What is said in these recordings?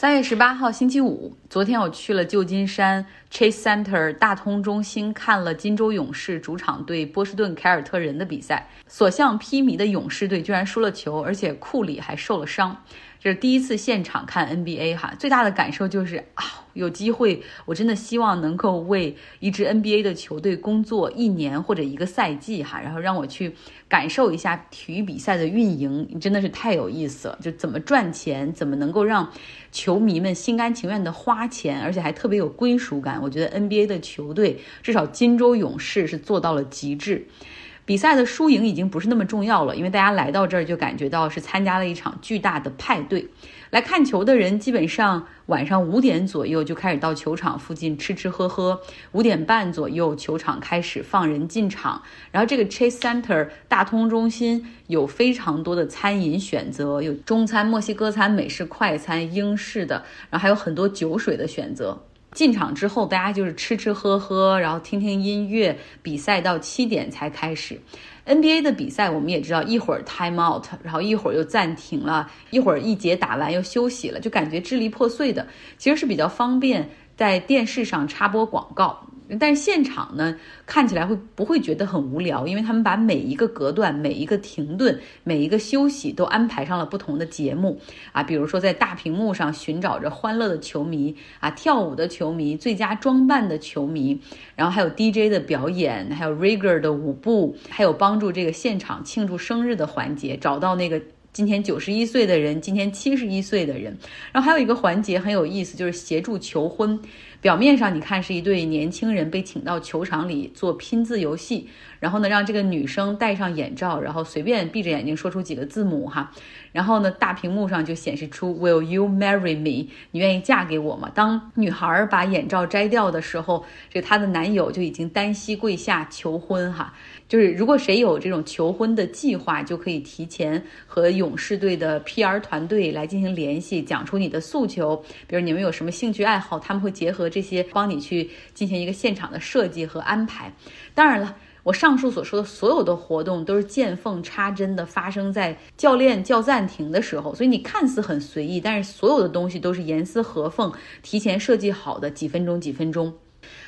三月十八号星期五，昨天我去了旧金山 Chase Center 大通中心看了金州勇士主场对波士顿凯尔特人的比赛。所向披靡的勇士队居然输了球，而且库里还受了伤。这是第一次现场看 NBA 哈，最大的感受就是啊，有机会，我真的希望能够为一支 NBA 的球队工作一年或者一个赛季哈，然后让我去感受一下体育比赛的运营，真的是太有意思了。就怎么赚钱，怎么能够让球迷们心甘情愿的花钱，而且还特别有归属感。我觉得 NBA 的球队，至少金州勇士是做到了极致。比赛的输赢已经不是那么重要了，因为大家来到这儿就感觉到是参加了一场巨大的派对。来看球的人基本上晚上五点左右就开始到球场附近吃吃喝喝，五点半左右球场开始放人进场。然后这个 Chase Center 大通中心有非常多的餐饮选择，有中餐、墨西哥餐、美式快餐、英式的，然后还有很多酒水的选择。进场之后，大家就是吃吃喝喝，然后听听音乐。比赛到七点才开始。NBA 的比赛我们也知道，一会儿 time out，然后一会儿又暂停了，一会儿一节打完又休息了，就感觉支离破碎的。其实是比较方便在电视上插播广告。但是现场呢，看起来会不会觉得很无聊？因为他们把每一个隔断、每一个停顿、每一个休息都安排上了不同的节目啊，比如说在大屏幕上寻找着欢乐的球迷啊，跳舞的球迷、最佳装扮的球迷，然后还有 DJ 的表演，还有 Rigger 的舞步，还有帮助这个现场庆祝生日的环节，找到那个。今天九十一岁的人，今天七十一岁的人，然后还有一个环节很有意思，就是协助求婚。表面上你看是一对年轻人被请到球场里做拼字游戏。然后呢，让这个女生戴上眼罩，然后随便闭着眼睛说出几个字母哈，然后呢，大屏幕上就显示出 Will you marry me？你愿意嫁给我吗？当女孩把眼罩摘掉的时候，这她的男友就已经单膝跪下求婚哈。就是如果谁有这种求婚的计划，就可以提前和勇士队的 PR 团队来进行联系，讲出你的诉求，比如你们有什么兴趣爱好，他们会结合这些帮你去进行一个现场的设计和安排。当然了。我上述所说的所有的活动都是见缝插针的发生在教练叫暂停的时候，所以你看似很随意，但是所有的东西都是严丝合缝、提前设计好的，几分钟几分钟。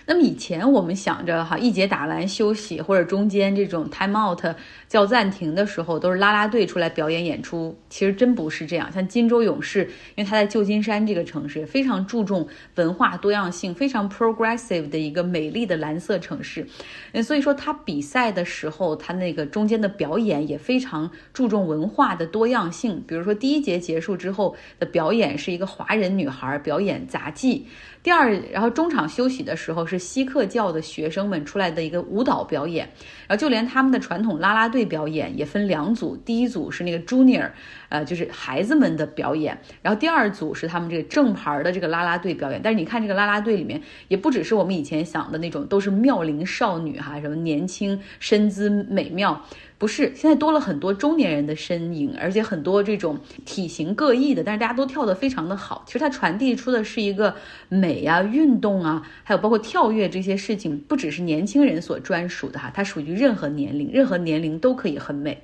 那么以前我们想着哈，一节打完休息，或者中间这种 time out 叫暂停的时候，都是啦啦队出来表演演出。其实真不是这样。像金州勇士，因为他在旧金山这个城市非常注重文化多样性，非常 progressive 的一个美丽的蓝色城市，嗯，所以说他比赛的时候，他那个中间的表演也非常注重文化的多样性。比如说第一节结束之后的表演是一个华人女孩表演杂技。第二，然后中场休息的时候是锡克教的学生们出来的一个舞蹈表演，然后就连他们的传统啦啦队表演也分两组，第一组是那个 junior，呃，就是孩子们的表演，然后第二组是他们这个正牌的这个啦啦队表演。但是你看这个啦啦队里面，也不只是我们以前想的那种，都是妙龄少女哈，什么年轻身姿美妙。不是，现在多了很多中年人的身影，而且很多这种体型各异的，但是大家都跳得非常的好。其实它传递出的是一个美啊、运动啊，还有包括跳跃这些事情，不只是年轻人所专属的哈，它属于任何年龄，任何年龄都可以很美。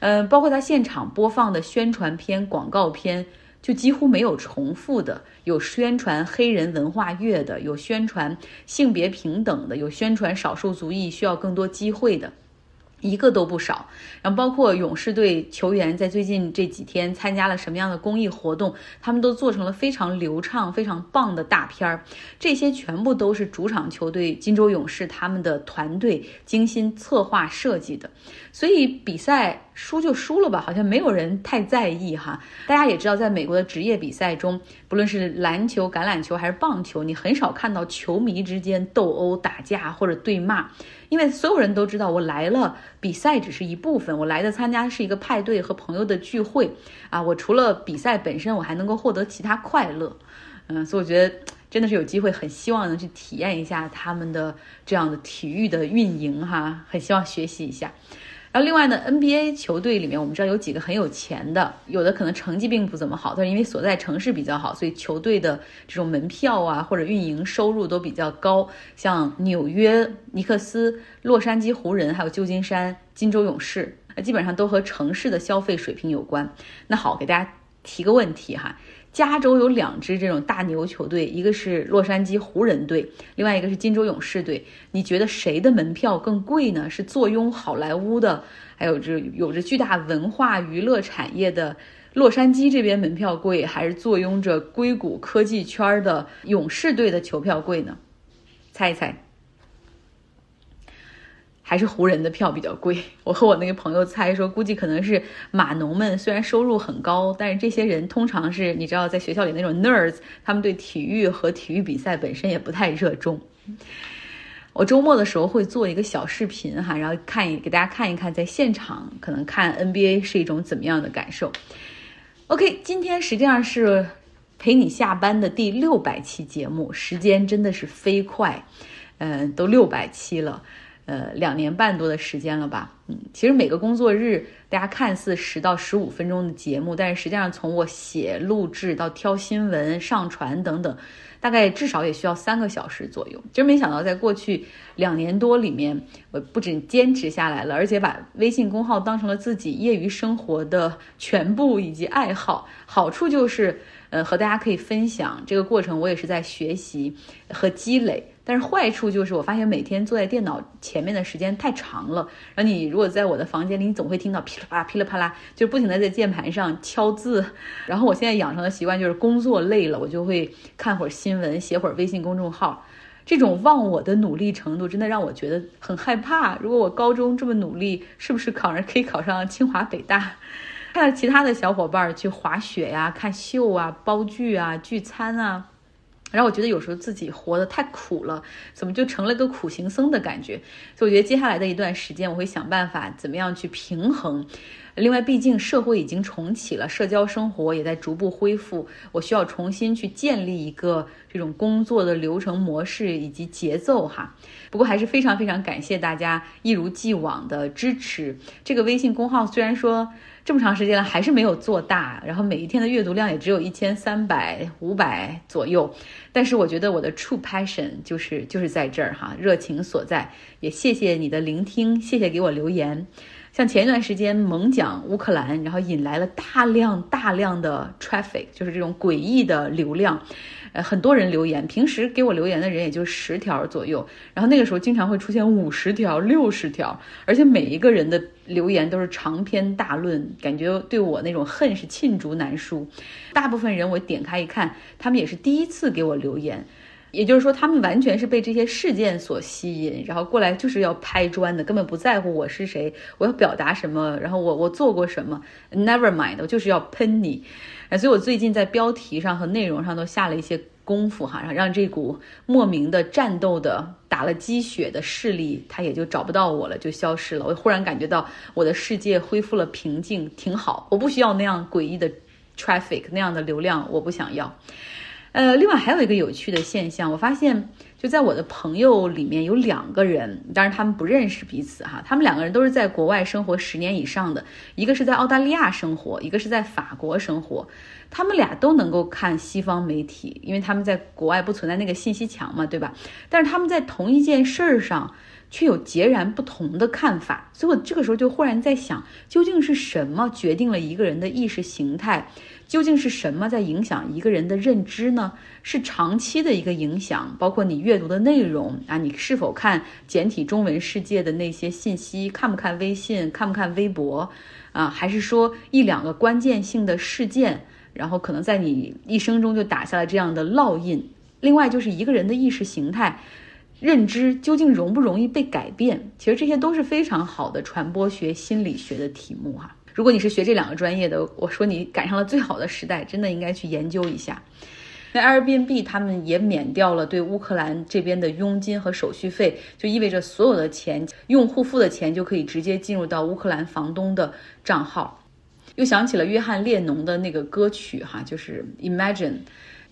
嗯，包括它现场播放的宣传片、广告片，就几乎没有重复的，有宣传黑人文化月的，有宣传性别平等的，有宣传少数族裔需要更多机会的。一个都不少，然后包括勇士队球员在最近这几天参加了什么样的公益活动，他们都做成了非常流畅、非常棒的大片儿。这些全部都是主场球队金州勇士他们的团队精心策划设计的。所以比赛输就输了吧，好像没有人太在意哈。大家也知道，在美国的职业比赛中，不论是篮球、橄榄球还是棒球，你很少看到球迷之间斗殴、打架或者对骂。因为所有人都知道，我来了，比赛只是一部分，我来的参加是一个派对和朋友的聚会啊。我除了比赛本身，我还能够获得其他快乐，嗯，所以我觉得真的是有机会，很希望能去体验一下他们的这样的体育的运营哈，很希望学习一下。然后另外呢，NBA 球队里面我们知道有几个很有钱的，有的可能成绩并不怎么好，但是因为所在城市比较好，所以球队的这种门票啊或者运营收入都比较高。像纽约尼克斯、洛杉矶湖人，还有旧金山金州勇士，那基本上都和城市的消费水平有关。那好，给大家提个问题哈，加州有两支这种大牛球队，一个是洛杉矶湖人队，另外一个是金州勇士队。你觉得谁的门票更贵呢？是坐拥好莱坞的，还有这有着巨大文化娱乐产业的洛杉矶这边门票贵，还是坐拥着硅谷科技圈的勇士队的球票贵呢？猜一猜。还是湖人的票比较贵。我和我那个朋友猜说，估计可能是码农们虽然收入很高，但是这些人通常是你知道，在学校里那种 nerds，他们对体育和体育比赛本身也不太热衷。我周末的时候会做一个小视频哈，然后看给大家看一看，在现场可能看 NBA 是一种怎么样的感受。OK，今天实际上是陪你下班的第六百期节目，时间真的是飞快，嗯，都六百期了。呃，两年半多的时间了吧？嗯，其实每个工作日，大家看似十到十五分钟的节目，但是实际上从我写、录制到挑新闻、上传等等，大概至少也需要三个小时左右。真没想到，在过去两年多里面，我不仅坚持下来了，而且把微信公号当成了自己业余生活的全部以及爱好。好处就是，呃，和大家可以分享这个过程，我也是在学习和积累。但是坏处就是，我发现每天坐在电脑前面的时间太长了。然后你如果在我的房间里，你总会听到噼里啪啦、噼里啪啦，就不停的在键盘上敲字。然后我现在养成的习惯就是，工作累了，我就会看会儿新闻，写会儿微信公众号。这种忘我的努力程度，真的让我觉得很害怕。如果我高中这么努力，是不是考上可以考上清华北大？看其他的小伙伴去滑雪呀、看秀啊、包剧啊、聚餐啊。然后我觉得有时候自己活得太苦了，怎么就成了个苦行僧的感觉？所以我觉得接下来的一段时间，我会想办法怎么样去平衡。另外，毕竟社会已经重启了，社交生活也在逐步恢复，我需要重新去建立一个这种工作的流程模式以及节奏哈。不过还是非常非常感谢大家一如既往的支持。这个微信公号虽然说。这么长时间了，还是没有做大，然后每一天的阅读量也只有一千三百、五百左右。但是我觉得我的 true passion 就是就是在这儿哈，热情所在。也谢谢你的聆听，谢谢给我留言。像前一段时间猛讲乌克兰，然后引来了大量大量的 traffic，就是这种诡异的流量。呃，很多人留言，平时给我留言的人也就十条左右，然后那个时候经常会出现五十条、六十条，而且每一个人的留言都是长篇大论，感觉对我那种恨是罄竹难书。大部分人我点开一看，他们也是第一次给我留言，也就是说，他们完全是被这些事件所吸引，然后过来就是要拍砖的，根本不在乎我是谁，我要表达什么，然后我我做过什么，Never mind，我就是要喷你。所以我最近在标题上和内容上都下了一些功夫哈，然后让这股莫名的战斗的打了鸡血的势力，它也就找不到我了，就消失了。我忽然感觉到我的世界恢复了平静，挺好。我不需要那样诡异的 traffic 那样的流量，我不想要。呃，另外还有一个有趣的现象，我发现。就在我的朋友里面有两个人，当然他们不认识彼此哈。他们两个人都是在国外生活十年以上的，一个是在澳大利亚生活，一个是在法国生活。他们俩都能够看西方媒体，因为他们在国外不存在那个信息墙嘛，对吧？但是他们在同一件事儿上却有截然不同的看法。所以我这个时候就忽然在想，究竟是什么决定了一个人的意识形态？究竟是什么在影响一个人的认知呢？是长期的一个影响，包括你阅读的内容啊，你是否看简体中文世界的那些信息，看不看微信，看不看微博，啊，还是说一两个关键性的事件，然后可能在你一生中就打下了这样的烙印？另外就是一个人的意识形态、认知究竟容不容易被改变？其实这些都是非常好的传播学、心理学的题目哈。如果你是学这两个专业的，我说你赶上了最好的时代，真的应该去研究一下。那 Airbnb 他们也免掉了对乌克兰这边的佣金和手续费，就意味着所有的钱，用户付的钱就可以直接进入到乌克兰房东的账号。又想起了约翰列侬的那个歌曲哈，就是 Imagine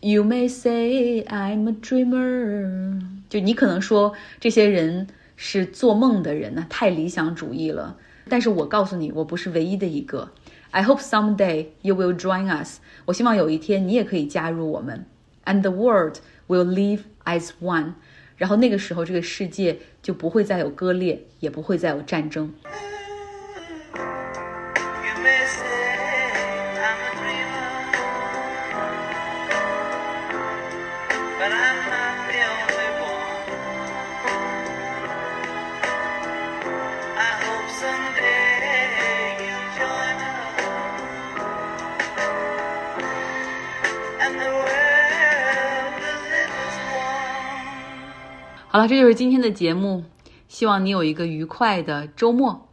you may say I'm a dreamer，就你可能说这些人是做梦的人呢，太理想主义了。但是我告诉你，我不是唯一的一个。I hope someday you will join us。我希望有一天你也可以加入我们。And the world will live as one。然后那个时候，这个世界就不会再有割裂，也不会再有战争。好了，这就是今天的节目，希望你有一个愉快的周末。